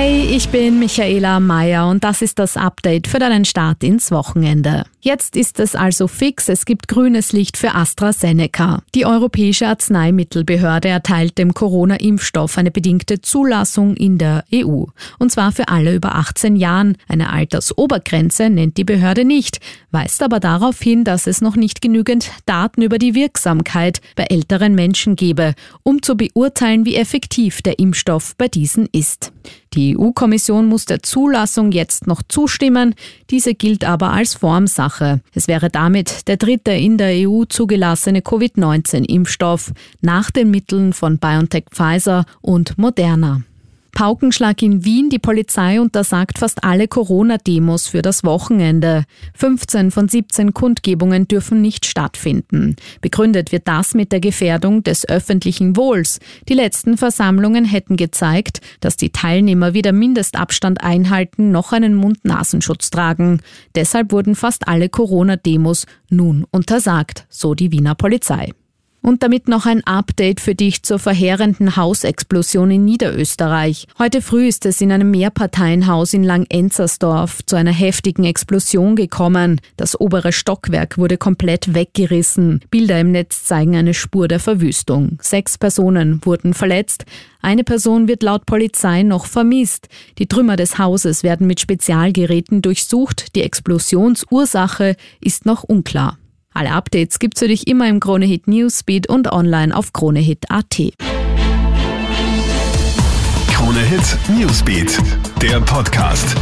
Hey, ich bin Michaela Mayer und das ist das Update für deinen Start ins Wochenende. Jetzt ist es also fix, es gibt grünes Licht für AstraZeneca. Die Europäische Arzneimittelbehörde erteilt dem Corona-Impfstoff eine bedingte Zulassung in der EU. Und zwar für alle über 18 Jahren. Eine Altersobergrenze nennt die Behörde nicht, weist aber darauf hin, dass es noch nicht genügend Daten über die Wirksamkeit bei älteren Menschen gebe, um zu beurteilen, wie effektiv der Impfstoff bei diesen ist. Die EU-Kommission muss der Zulassung jetzt noch zustimmen. Diese gilt aber als Formsache. Es wäre damit der dritte in der EU zugelassene Covid-19-Impfstoff nach den Mitteln von BioNTech Pfizer und Moderna. Paukenschlag in Wien. Die Polizei untersagt fast alle Corona-Demos für das Wochenende. 15 von 17 Kundgebungen dürfen nicht stattfinden. Begründet wird das mit der Gefährdung des öffentlichen Wohls. Die letzten Versammlungen hätten gezeigt, dass die Teilnehmer weder Mindestabstand einhalten noch einen Mund-Nasenschutz tragen. Deshalb wurden fast alle Corona-Demos nun untersagt, so die Wiener Polizei. Und damit noch ein Update für dich zur verheerenden Hausexplosion in Niederösterreich. Heute früh ist es in einem Mehrparteienhaus in Langenzersdorf zu einer heftigen Explosion gekommen. Das obere Stockwerk wurde komplett weggerissen. Bilder im Netz zeigen eine Spur der Verwüstung. Sechs Personen wurden verletzt. Eine Person wird laut Polizei noch vermisst. Die Trümmer des Hauses werden mit Spezialgeräten durchsucht. Die Explosionsursache ist noch unklar. Alle Updates gibt's für dich immer im Kronehit Newsbeat und online auf kronehit.at. Kronehit Newsbeat, der Podcast.